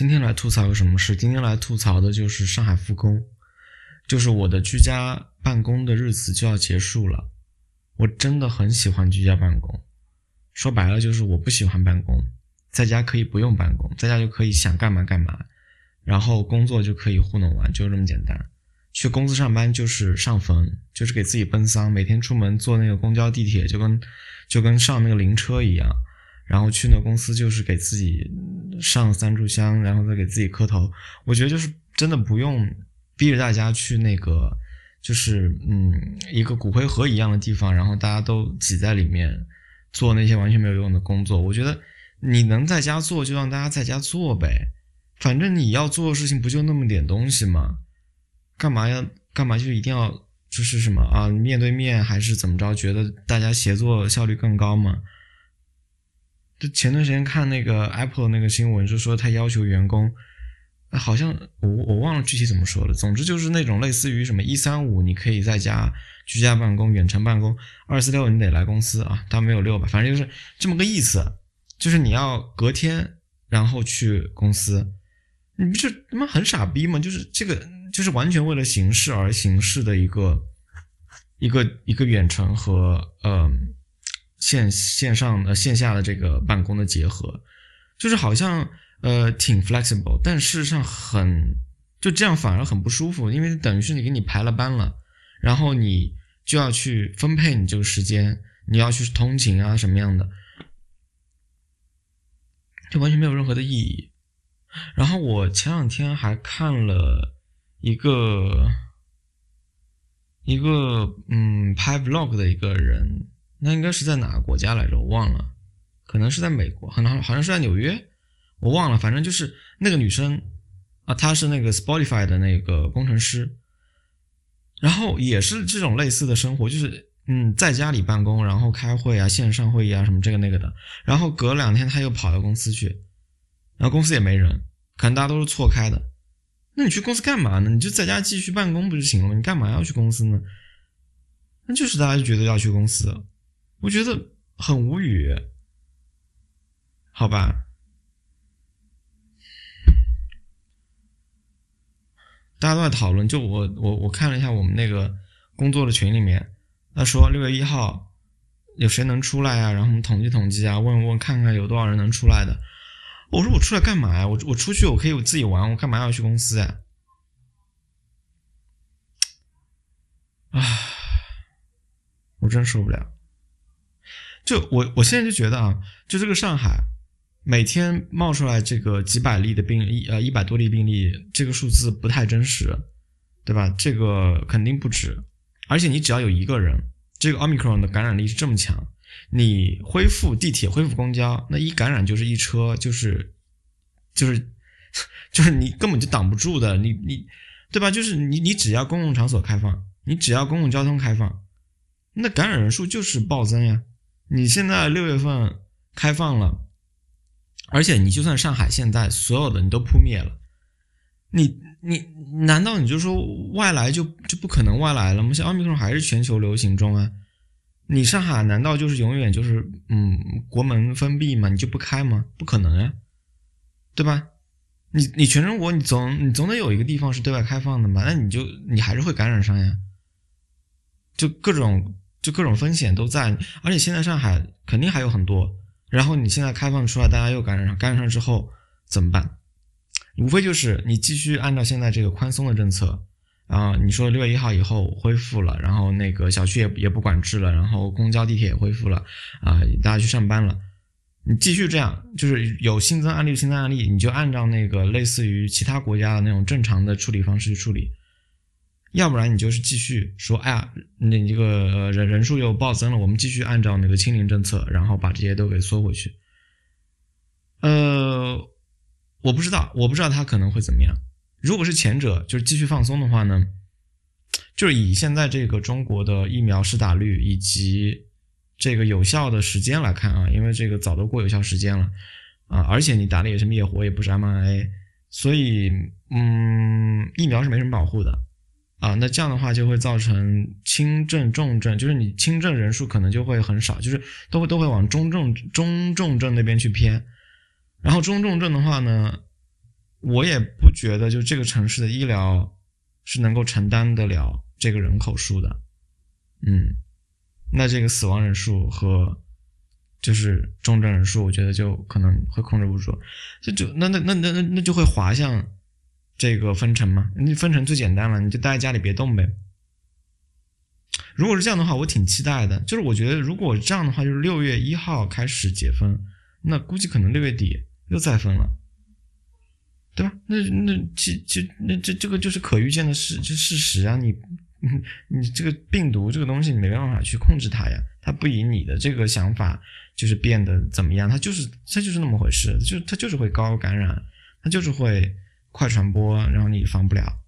今天来吐槽个什么事？今天来吐槽的就是上海复工，就是我的居家办公的日子就要结束了。我真的很喜欢居家办公，说白了就是我不喜欢办公，在家可以不用办公，在家就可以想干嘛干嘛，然后工作就可以糊弄完，就这么简单。去公司上班就是上坟，就是给自己奔丧，每天出门坐那个公交地铁就跟就跟上那个灵车一样。然后去那公司就是给自己上三炷香，然后再给自己磕头。我觉得就是真的不用逼着大家去那个，就是嗯一个骨灰盒一样的地方，然后大家都挤在里面做那些完全没有用的工作。我觉得你能在家做就让大家在家做呗，反正你要做的事情不就那么点东西吗？干嘛要干嘛就一定要就是什么啊面对面还是怎么着？觉得大家协作效率更高吗？就前段时间看那个 Apple 那个新闻，就说他要求员工，好像我我忘了具体怎么说了。总之就是那种类似于什么一三五你可以在家居家办公、远程办公，二四六你得来公司啊。他没有六吧，反正就是这么个意思。就是你要隔天然后去公司，你不是他妈很傻逼吗？就是这个就是完全为了形式而形式的一个一个一个远程和嗯。线线上呃线下的这个办公的结合，就是好像呃挺 flexible，但事实上很就这样反而很不舒服，因为等于是你给你排了班了，然后你就要去分配你这个时间，你要去通勤啊什么样的，就完全没有任何的意义。然后我前两天还看了一个一个嗯拍 vlog 的一个人。那应该是在哪个国家来着？我忘了，可能是在美国，可能好像是在纽约，我忘了。反正就是那个女生啊，她是那个 Spotify 的那个工程师，然后也是这种类似的生活，就是嗯，在家里办公，然后开会啊，线上会议啊，什么这个那个的。然后隔两天她又跑到公司去，然后公司也没人，可能大家都是错开的。那你去公司干嘛呢？你就在家继续办公不就行了吗？你干嘛要去公司呢？那就是大家就觉得要去公司。我觉得很无语，好吧？大家都在讨论，就我我我看了一下我们那个工作的群里面，他说六月一号有谁能出来啊？然后我们统计统计啊，问问看看有多少人能出来的。我说我出来干嘛呀？我我出去我可以我自己玩，我干嘛要去公司呀？啊，我真受不了。就我我现在就觉得啊，就这个上海每天冒出来这个几百例的病例，呃一百多例病例，这个数字不太真实，对吧？这个肯定不止。而且你只要有一个人，这个奥密克戎的感染力是这么强，你恢复地铁、恢复公交，那一感染就是一车，就是就是 就是你根本就挡不住的，你你对吧？就是你你只要公共场所开放，你只要公共交通开放，那感染人数就是暴增呀。你现在六月份开放了，而且你就算上海现在所有的你都扑灭了，你你难道你就说外来就就不可能外来了吗？像奥密克戎还是全球流行中啊，你上海难道就是永远就是嗯国门封闭吗？你就不开吗？不可能呀，对吧？你你全中国你总你总得有一个地方是对外开放的嘛，那你就你还是会感染上呀，就各种。就各种风险都在，而且现在上海肯定还有很多。然后你现在开放出来，大家又感染上，感染上之后怎么办？无非就是你继续按照现在这个宽松的政策啊，你说六月一号以后恢复了，然后那个小区也也不管制了，然后公交地铁也恢复了啊，大家去上班了，你继续这样，就是有新增案例新增案例，你就按照那个类似于其他国家的那种正常的处理方式去处理。要不然你就是继续说，哎呀，那这个人人数又暴增了，我们继续按照那个清零政策，然后把这些都给缩回去。呃，我不知道，我不知道他可能会怎么样。如果是前者，就是继续放松的话呢，就是以现在这个中国的疫苗施打率以及这个有效的时间来看啊，因为这个早都过有效时间了啊，而且你打的也是灭活，也不是 mRNA，所以嗯，疫苗是没什么保护的。啊，那这样的话就会造成轻症、重症，就是你轻症人数可能就会很少，就是都会都会往中重、中重症那边去偏。然后中重症的话呢，我也不觉得就这个城市的医疗是能够承担得了这个人口数的，嗯，那这个死亡人数和就是重症人数，我觉得就可能会控制不住，就就那那那那那那就会滑向这个分成嘛，你分成最简单了，你就待在家里别动呗。如果是这样的话，我挺期待的。就是我觉得，如果这样的话，就是六月一号开始解封，那估计可能六月底又再封了，对吧？那那其其那这这个就是可预见的事，就事实啊。你 你这个病毒这个东西，你没办法去控制它呀。它不以你的这个想法就是变得怎么样，它就是它就是那么回事，就它就是会高感染，它就是会快传播，然后你防不了。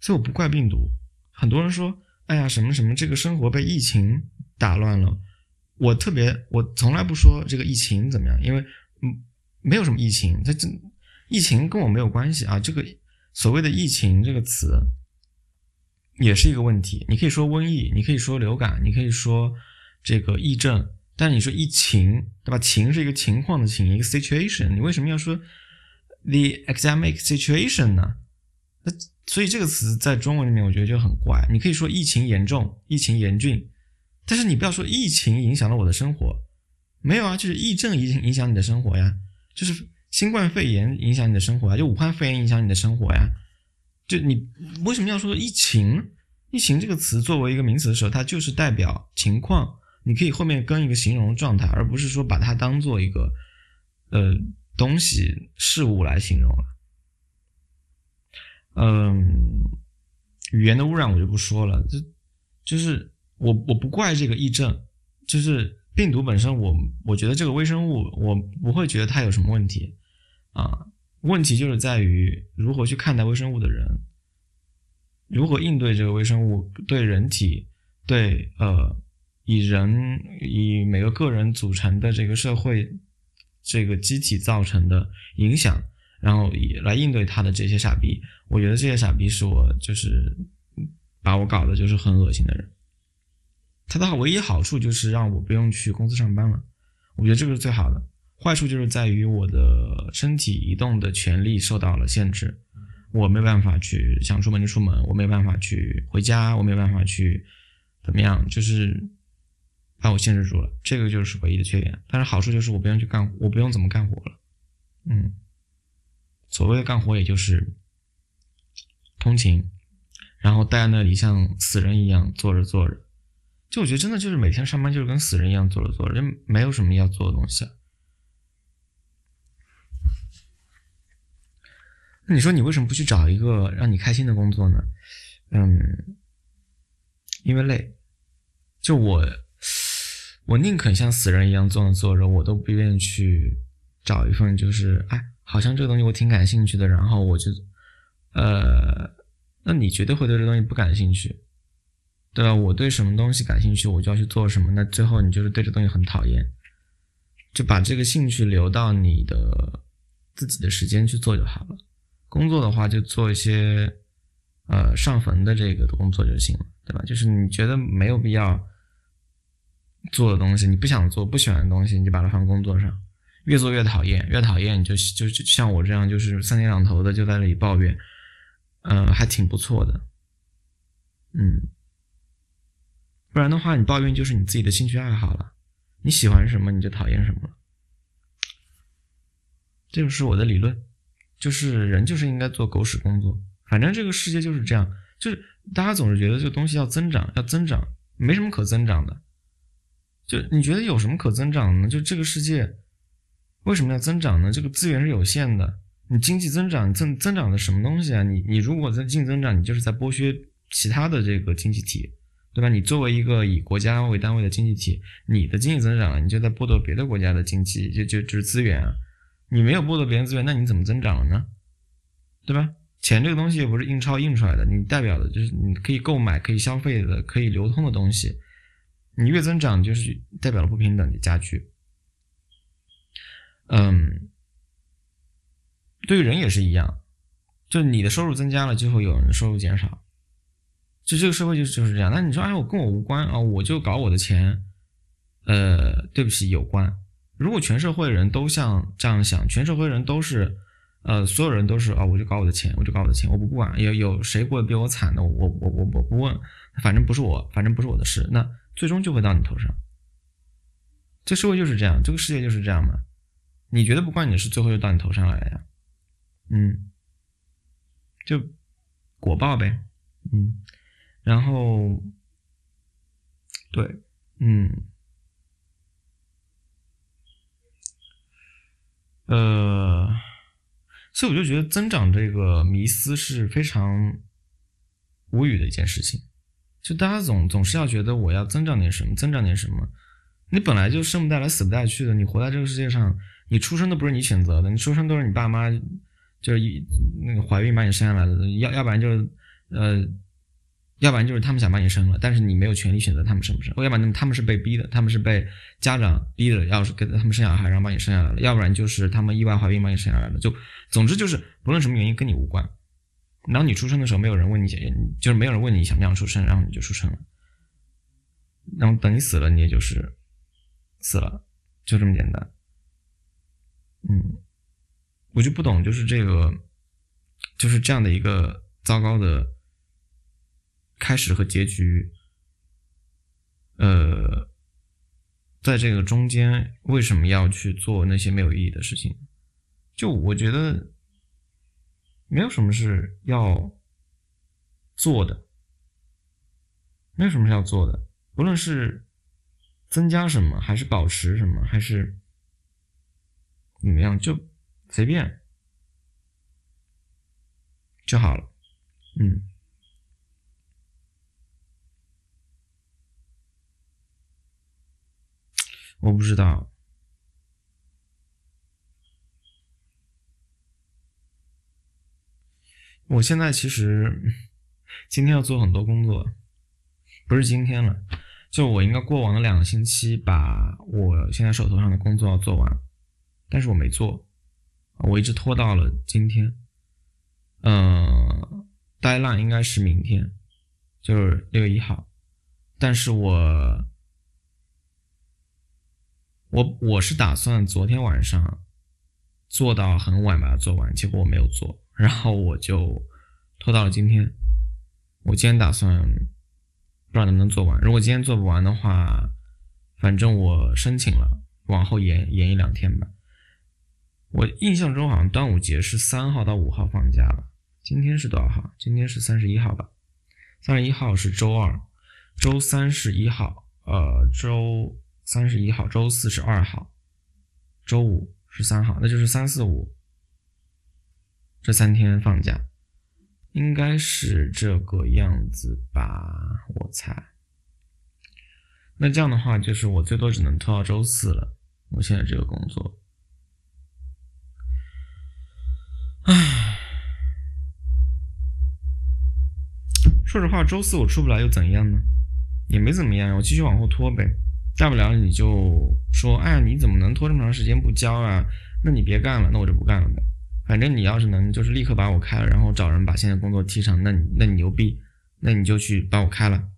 所以我不怪病毒。很多人说：“哎呀，什么什么，这个生活被疫情打乱了。”我特别，我从来不说这个疫情怎么样，因为嗯，没有什么疫情，它这疫情跟我没有关系啊。这个所谓的疫情这个词也是一个问题。你可以说瘟疫，你可以说流感，你可以说这个疫症，但你说疫情，对吧？情是一个情况的情，一个 situation。你为什么要说 the academic situation 呢？那所以这个词在中文里面，我觉得就很怪。你可以说疫情严重、疫情严峻，但是你不要说疫情影响了我的生活。没有啊，就是疫症影影响你的生活呀，就是新冠肺炎影响你的生活呀，就武汉肺炎影响你的生活呀。就你为什么要说疫情？疫情这个词作为一个名词的时候，它就是代表情况，你可以后面跟一个形容状态，而不是说把它当做一个呃东西事物来形容了。嗯，语言的污染我就不说了，就就是我我不怪这个疫症，就是病毒本身，我我觉得这个微生物我不会觉得它有什么问题啊，问题就是在于如何去看待微生物的人，如何应对这个微生物对人体对呃以人以每个个人组成的这个社会这个机体造成的影响。然后以来应对他的这些傻逼，我觉得这些傻逼是我就是把我搞的就是很恶心的人。他的唯一好处就是让我不用去公司上班了，我觉得这个是最好的。坏处就是在于我的身体移动的权利受到了限制，我没办法去想出门就出门，我没办法去回家，我没办法去怎么样，就是把我限制住了。这个就是唯一的缺点。但是好处就是我不用去干，我不用怎么干活了。嗯。所谓的干活，也就是通勤，然后待在那里像死人一样坐着坐着。就我觉得真的就是每天上班就是跟死人一样坐着坐着，就没有什么要做的东西。那你说你为什么不去找一个让你开心的工作呢？嗯，因为累。就我，我宁肯像死人一样坐着坐着，我都不愿意去找一份就是哎。好像这个东西我挺感兴趣的，然后我就，呃，那你绝对会对这东西不感兴趣，对吧？我对什么东西感兴趣，我就要去做什么。那最后你就是对这东西很讨厌，就把这个兴趣留到你的自己的时间去做就好了。工作的话就做一些，呃，上坟的这个工作就行了，对吧？就是你觉得没有必要做的东西，你不想做、不喜欢的东西，你就把它放工作上。越做越讨厌，越讨厌你就就就像我这样，就是三天两头的就在那里抱怨，嗯，还挺不错的，嗯，不然的话，你抱怨就是你自己的兴趣爱好了，你喜欢什么你就讨厌什么了，这就是我的理论，就是人就是应该做狗屎工作，反正这个世界就是这样，就是大家总是觉得这个东西要增长，要增长，没什么可增长的，就你觉得有什么可增长呢？就这个世界。为什么要增长呢？这个资源是有限的，你经济增长增增长的什么东西啊？你你如果在净增长，你就是在剥削其他的这个经济体，对吧？你作为一个以国家为单位的经济体，你的经济增长，你就在剥夺别的国家的经济，就就就是资源啊。你没有剥夺别人资源，那你怎么增长了呢？对吧？钱这个东西又不是印钞印出来的，你代表的就是你可以购买、可以消费的、可以流通的东西。你越增长，就是代表了不平等的加剧。嗯，对于人也是一样，就你的收入增加了，就会有人收入减少，就这个社会就就是这样。那你说，哎，我跟我无关啊，我就搞我的钱，呃，对不起，有关。如果全社会人都像这样想，全社会人都是，呃，所有人都是啊，我就搞我的钱，我就搞我的钱，我不管，有有谁过得比我惨的，我我我我不问，反正不是我，反正不是我的事，那最终就会到你头上。这社会就是这样，这个世界就是这样嘛。你觉得不关你的事，最后就到你头上来了呀。嗯，就果报呗。嗯，然后，对，嗯。呃，所以我就觉得增长这个迷思是非常无语的一件事情。就大家总总是要觉得我要增长点什么，增长点什么。你本来就生不带来，死不带去的。你活在这个世界上，你出生都不是你选择的，你出生都是你爸妈就是一那个怀孕把你生下来的。要要不然就是呃。要不然就是他们想把你生了，但是你没有权利选择他们生不生；要不然他们是被逼的，他们是被家长逼的，要是给他们生小孩，然后把你生下来了；要不然就是他们意外怀孕把你生下来了。就总之就是不论什么原因跟你无关。然后你出生的时候没有人问你，就是没有人问你想不想出生，然后你就出生了。然后等你死了，你也就是死了，就这么简单。嗯，我就不懂，就是这个，就是这样的一个糟糕的。开始和结局，呃，在这个中间为什么要去做那些没有意义的事情？就我觉得，没有什么是要做的，没有什么是要做的，不论是增加什么，还是保持什么，还是怎么样，就随便就好了，嗯。我不知道，我现在其实今天要做很多工作，不是今天了，就我应该过往的两个星期把我现在手头上的工作要做完，但是我没做，我一直拖到了今天，嗯呆浪应该是明天，就是六月一号，但是我。我我是打算昨天晚上做到很晚把它做完，结果我没有做，然后我就拖到了今天。我今天打算不知道能不能做完，如果今天做不完的话，反正我申请了往后延延一两天吧。我印象中好像端午节是三号到五号放假了，今天是多少号？今天是三十一号吧？三十一号是周二，周三是一号，呃，周。三十一号，周四是二号，周五是三号，那就是三四五这三天放假，应该是这个样子吧，我猜。那这样的话，就是我最多只能拖到周四了。我现在这个工作，唉，说实话，周四我出不来又怎样呢？也没怎么样，我继续往后拖呗。大不了你就说，哎，你怎么能拖这么长时间不交啊？那你别干了，那我就不干了呗。反正你要是能就是立刻把我开了，然后找人把现在工作提成，那你那你牛逼，那你就去把我开了。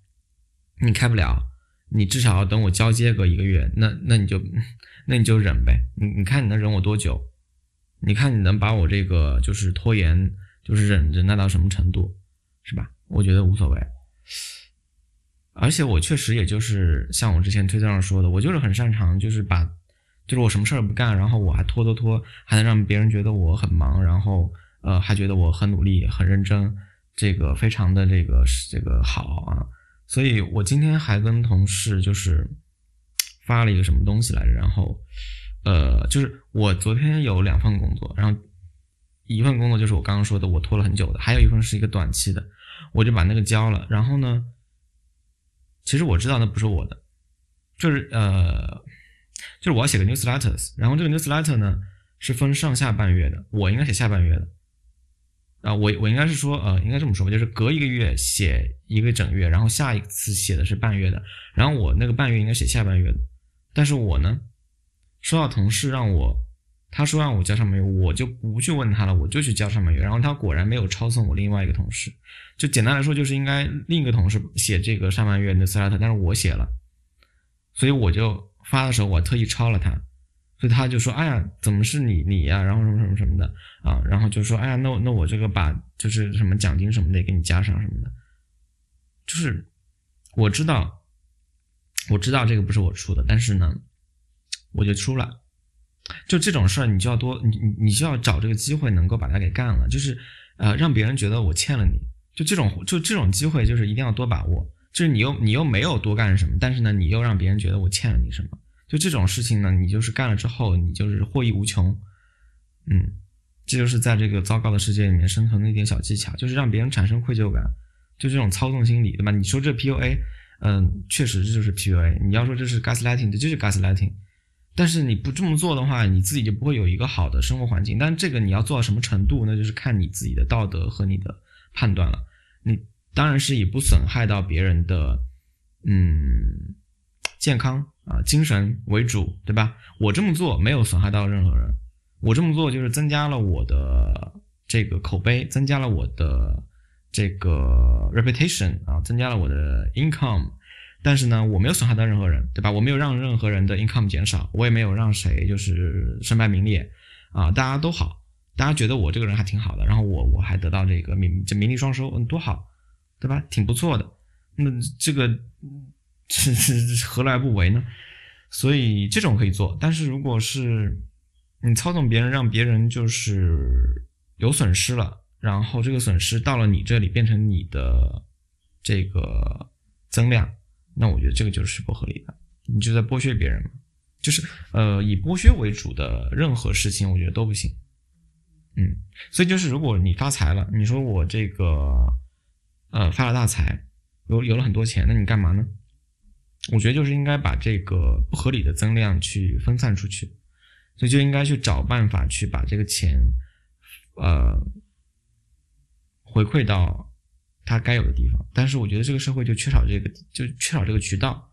你开不了，你至少要等我交接个一个月，那那你就那你就忍呗。你你看你能忍我多久？你看你能把我这个就是拖延，就是忍忍耐到什么程度，是吧？我觉得无所谓。而且我确实也就是像我之前推特上说的，我就是很擅长，就是把，就是我什么事儿不干，然后我还拖拖拖，还能让别人觉得我很忙，然后呃还觉得我很努力、很认真，这个非常的这个这个好啊。所以我今天还跟同事就是发了一个什么东西来着，然后呃就是我昨天有两份工作，然后一份工作就是我刚刚说的我拖了很久的，还有一份是一个短期的，我就把那个交了，然后呢。其实我知道那不是我的，就是呃，就是我要写个 newsletters，然后这个 newsletter 呢是分上下半月的，我应该写下半月的，啊，我我应该是说呃，应该这么说吧，就是隔一个月写一个整月，然后下一次写的是半月的，然后我那个半月应该写下半月的，但是我呢收到同事让我。他说让我交上半月，我就不去问他了，我就去交上半月。然后他果然没有抄送我另外一个同事，就简单来说就是应该另一个同事写这个上半月 newsletter，但是我写了，所以我就发的时候我特意抄了他，所以他就说，哎呀，怎么是你你呀？然后什么什么什么的啊，然后就说，哎呀，那那我这个把就是什么奖金什么的也给你加上什么的，就是我知道，我知道这个不是我出的，但是呢，我就出了。就这种事儿，你就要多你你你就要找这个机会能够把它给干了，就是呃让别人觉得我欠了你，就这种就这种机会就是一定要多把握。就是你又你又没有多干什么，但是呢你又让别人觉得我欠了你什么。就这种事情呢，你就是干了之后，你就是获益无穷。嗯，这就是在这个糟糕的世界里面生存的一点小技巧，就是让别人产生愧疚感，就这种操纵心理，对吧？你说这 PUA，嗯，确实这就是 PUA。你要说这是 gaslighting，这就是 gaslighting。但是你不这么做的话，你自己就不会有一个好的生活环境。但这个你要做到什么程度，那就是看你自己的道德和你的判断了。你当然是以不损害到别人的，嗯。健康啊，精神为主，对吧？我这么做没有损害到任何人，我这么做就是增加了我的这个口碑，增加了我的这个 reputation 啊，增加了我的 income。但是呢，我没有损害到任何人，对吧？我没有让任何人的 income 减少，我也没有让谁就是身败名裂啊，大家都好，大家觉得我这个人还挺好的，然后我我还得到这个名这名利双收，嗯，多好，对吧？挺不错的。那这个。是是何来不为呢？所以这种可以做，但是如果是你操纵别人，让别人就是有损失了，然后这个损失到了你这里变成你的这个增量，那我觉得这个就是不合理的，你就在剥削别人嘛。就是呃以剥削为主的任何事情，我觉得都不行。嗯，所以就是如果你发财了，你说我这个呃发了大财，有有了很多钱，那你干嘛呢？我觉得就是应该把这个不合理的增量去分散出去，所以就应该去找办法去把这个钱，呃，回馈到他该有的地方。但是我觉得这个社会就缺少这个，就缺少这个渠道。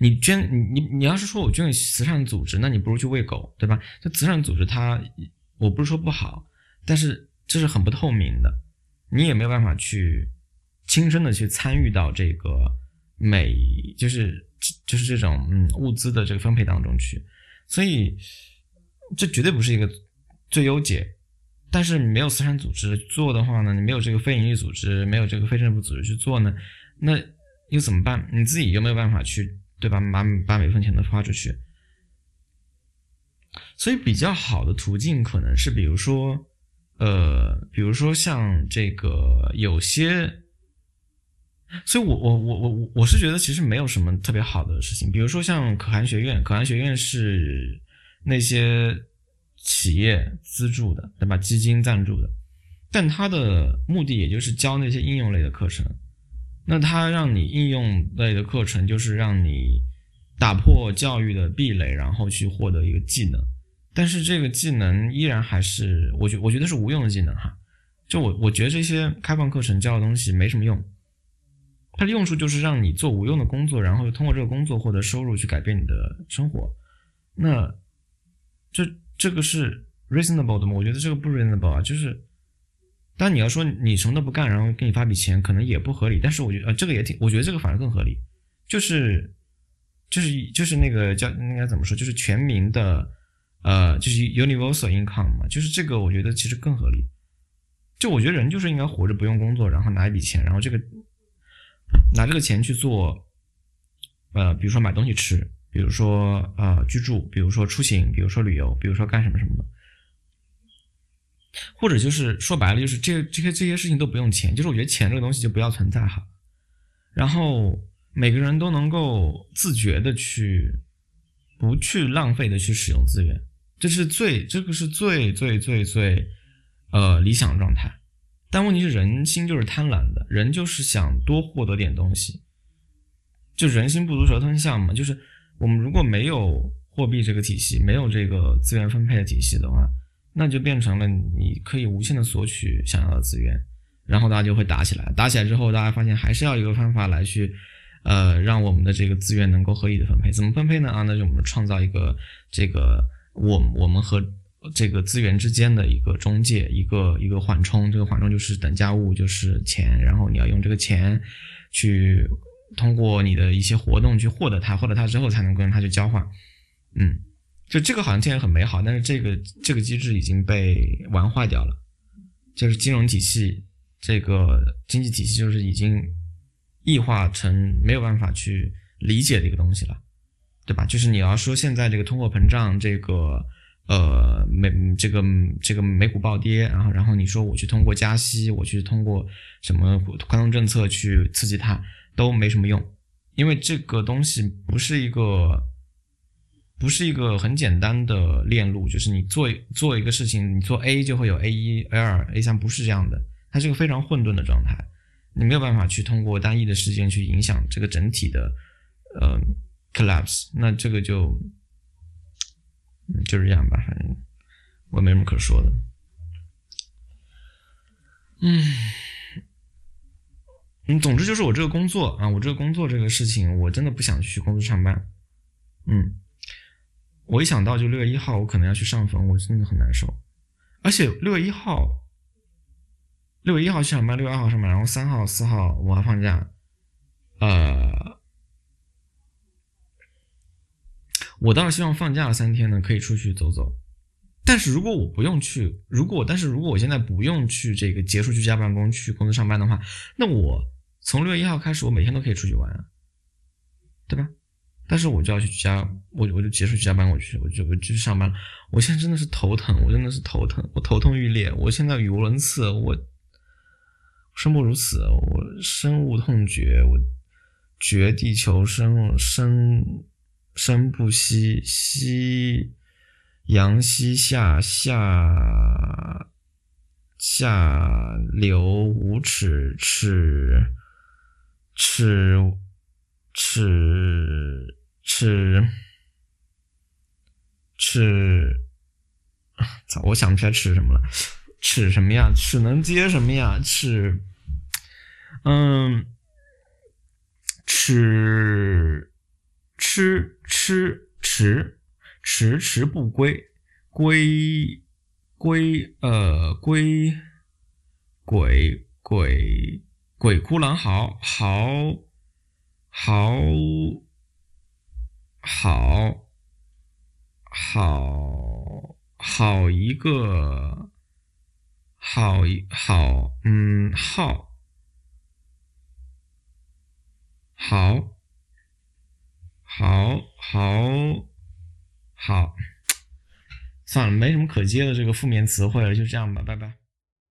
你捐你你你要是说我捐给慈善组织，那你不如去喂狗，对吧？这慈善组织它，我不是说不好，但是这是很不透明的，你也没有办法去亲身的去参与到这个。每就是就是这种嗯物资的这个分配当中去，所以这绝对不是一个最优解。但是你没有慈善组织做的话呢，你没有这个非营利组织，没有这个非政府组织去做呢，那又怎么办？你自己又没有办法去对吧？把把每份钱都花出去。所以比较好的途径可能是，比如说呃，比如说像这个有些。所以，我我我我我我是觉得其实没有什么特别好的事情，比如说像可汗学院，可汗学院是那些企业资助的，对吧？基金赞助的，但它的目的也就是教那些应用类的课程。那它让你应用类的课程，就是让你打破教育的壁垒，然后去获得一个技能。但是这个技能依然还是我觉我觉得是无用的技能哈。就我我觉得这些开放课程教的东西没什么用。它的用处就是让你做无用的工作，然后通过这个工作获得收入，去改变你的生活。那这这个是 reasonable 的吗？我觉得这个不 reasonable 啊。就是，当你要说你什么都不干，然后给你发笔钱，可能也不合理。但是我觉得呃，这个也挺，我觉得这个反而更合理。就是，就是就是那个叫应该怎么说？就是全民的呃，就是 universal income 嘛。就是这个，我觉得其实更合理。就我觉得人就是应该活着不用工作，然后拿一笔钱，然后这个。拿这个钱去做，呃，比如说买东西吃，比如说呃居住，比如说出行，比如说旅游，比如说干什么什么，或者就是说白了，就是这这些这些事情都不用钱，就是我觉得钱这个东西就不要存在哈。然后每个人都能够自觉的去，不去浪费的去使用资源，这是最这个是最最最最呃理想状态。但问题是，人心就是贪婪的，人就是想多获得点东西，就人心不足蛇吞象嘛。就是我们如果没有货币这个体系，没有这个资源分配的体系的话，那就变成了你可以无限的索取想要的资源，然后大家就会打起来。打起来之后，大家发现还是要一个方法来去，呃，让我们的这个资源能够合理的分配。怎么分配呢？啊，那就我们创造一个这个我我们和。这个资源之间的一个中介，一个一个缓冲，这个缓冲就是等价物，就是钱，然后你要用这个钱去通过你的一些活动去获得它，获得它之后才能跟它去交换。嗯，就这个好像听起来很美好，但是这个这个机制已经被玩坏掉了，就是金融体系这个经济体系就是已经异化成没有办法去理解的一个东西了，对吧？就是你要说现在这个通货膨胀，这个呃美这个这个美股暴跌，然后然后你说我去通过加息，我去通过什么宽松政策去刺激它，都没什么用，因为这个东西不是一个。不是一个很简单的链路，就是你做做一个事情，你做 A 就会有 A 一、A 二、A 三，不是这样的，它是一个非常混沌的状态，你没有办法去通过单一的事件去影响这个整体的呃 collapse，那这个就就是这样吧，反正我没什么可说的。嗯，嗯，总之就是我这个工作啊，我这个工作这个事情，我真的不想去公司上班，嗯。我一想到就六月一号，我可能要去上坟，我真的很难受。而且六月一号，六月一号去上班，六月二号上班，然后三号、四号我还放假。呃，我倒是希望放假了三天呢，可以出去走走。但是如果我不用去，如果但是如果我现在不用去这个结束居家办公去公司上班的话，那我从六月一号开始，我每天都可以出去玩，对吧？但是我就要去居家，我我就结束居家办公，我去，我就我就去上班。我现在真的是头疼，我真的是头疼，我头痛欲裂。我现在语无伦次，我生不如死，我深恶痛绝，我绝地求生，生生不息，息阳西下，下下流无耻，耻耻耻。吃吃，操！我想不起来尺什么了，尺什么呀？尺能接什么呀？尺，嗯，吃吃吃迟迟迟不归归归呃归鬼鬼鬼哭狼嚎嚎嚎。好，好，好一个，好一好，嗯，好，好，好，好，好，算了，没什么可接的这个负面词汇了，就这样吧，拜拜。